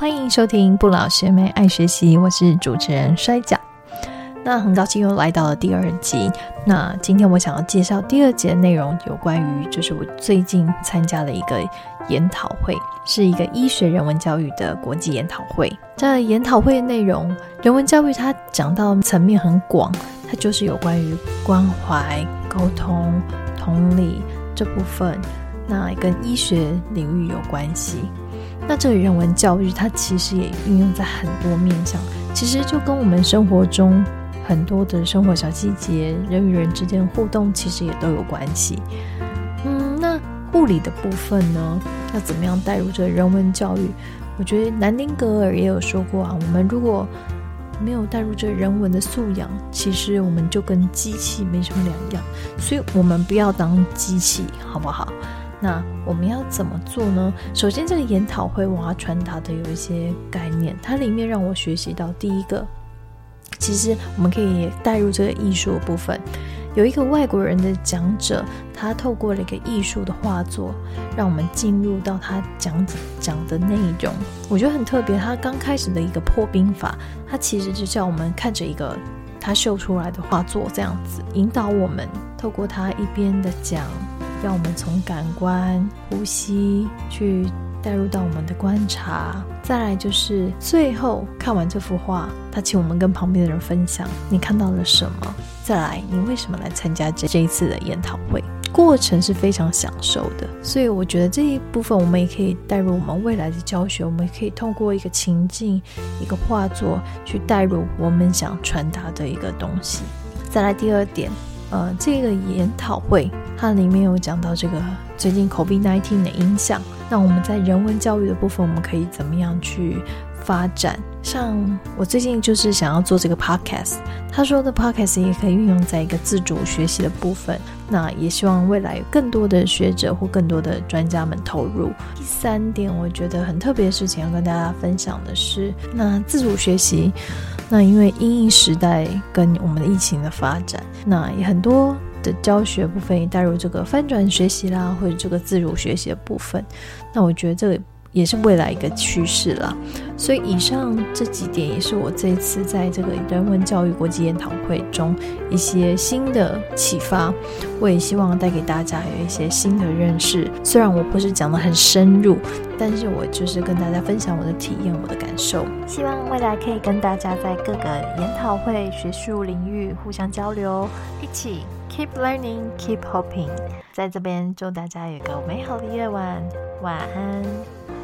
欢迎收听不老学妹爱学习，我是主持人摔跤。那很高兴又来到了第二集。那今天我想要介绍第二节内容，有关于就是我最近参加了一个研讨会，是一个医学人文教育的国际研讨会。这研讨会的内容，人文教育它讲到层面很广，它就是有关于关怀、沟通、同理这部分，那跟医学领域有关系。那这个人文教育，它其实也运用在很多面上，其实就跟我们生活中。很多的生活小细节，人与人之间互动，其实也都有关系。嗯，那护理的部分呢，要怎么样带入这人文教育？我觉得南丁格尔也有说过啊，我们如果没有带入这人文的素养，其实我们就跟机器没什么两样。所以，我们不要当机器，好不好？那我们要怎么做呢？首先，这个研讨会我要传达的有一些概念，它里面让我学习到第一个。其实我们可以带入这个艺术的部分。有一个外国人的讲者，他透过了一个艺术的画作，让我们进入到他讲讲的内容。我觉得很特别。他刚开始的一个破冰法，他其实就叫我们看着一个他秀出来的画作，这样子引导我们，透过他一边的讲，让我们从感官、呼吸去。带入到我们的观察，再来就是最后看完这幅画，他请我们跟旁边的人分享你看到了什么。再来，你为什么来参加这这一次的研讨会？过程是非常享受的，所以我觉得这一部分我们也可以带入我们未来的教学，我们也可以通过一个情境、一个画作去带入我们想传达的一个东西。再来第二点，呃，这个研讨会它里面有讲到这个最近 COVID-19 的影响。那我们在人文教育的部分，我们可以怎么样去发展？像我最近就是想要做这个 podcast，他说的 podcast 也可以运用在一个自主学习的部分。那也希望未来有更多的学者或更多的专家们投入。第三点，我觉得很特别的事情要跟大家分享的是，那自主学习，那因为因应时代跟我们的疫情的发展，那也很多。的教学部分也带入这个翻转学习啦，或者这个自主学习的部分，那我觉得这个也是未来一个趋势了。所以以上这几点也是我这次在这个人文教育国际研讨会中一些新的启发。我也希望带给大家有一些新的认识。虽然我不是讲的很深入，但是我就是跟大家分享我的体验、我的感受。希望未来可以跟大家在各个研讨会、学术领域互相交流，一起。Keep learning, keep hoping。在这边祝大家有个美好的夜晚，晚安。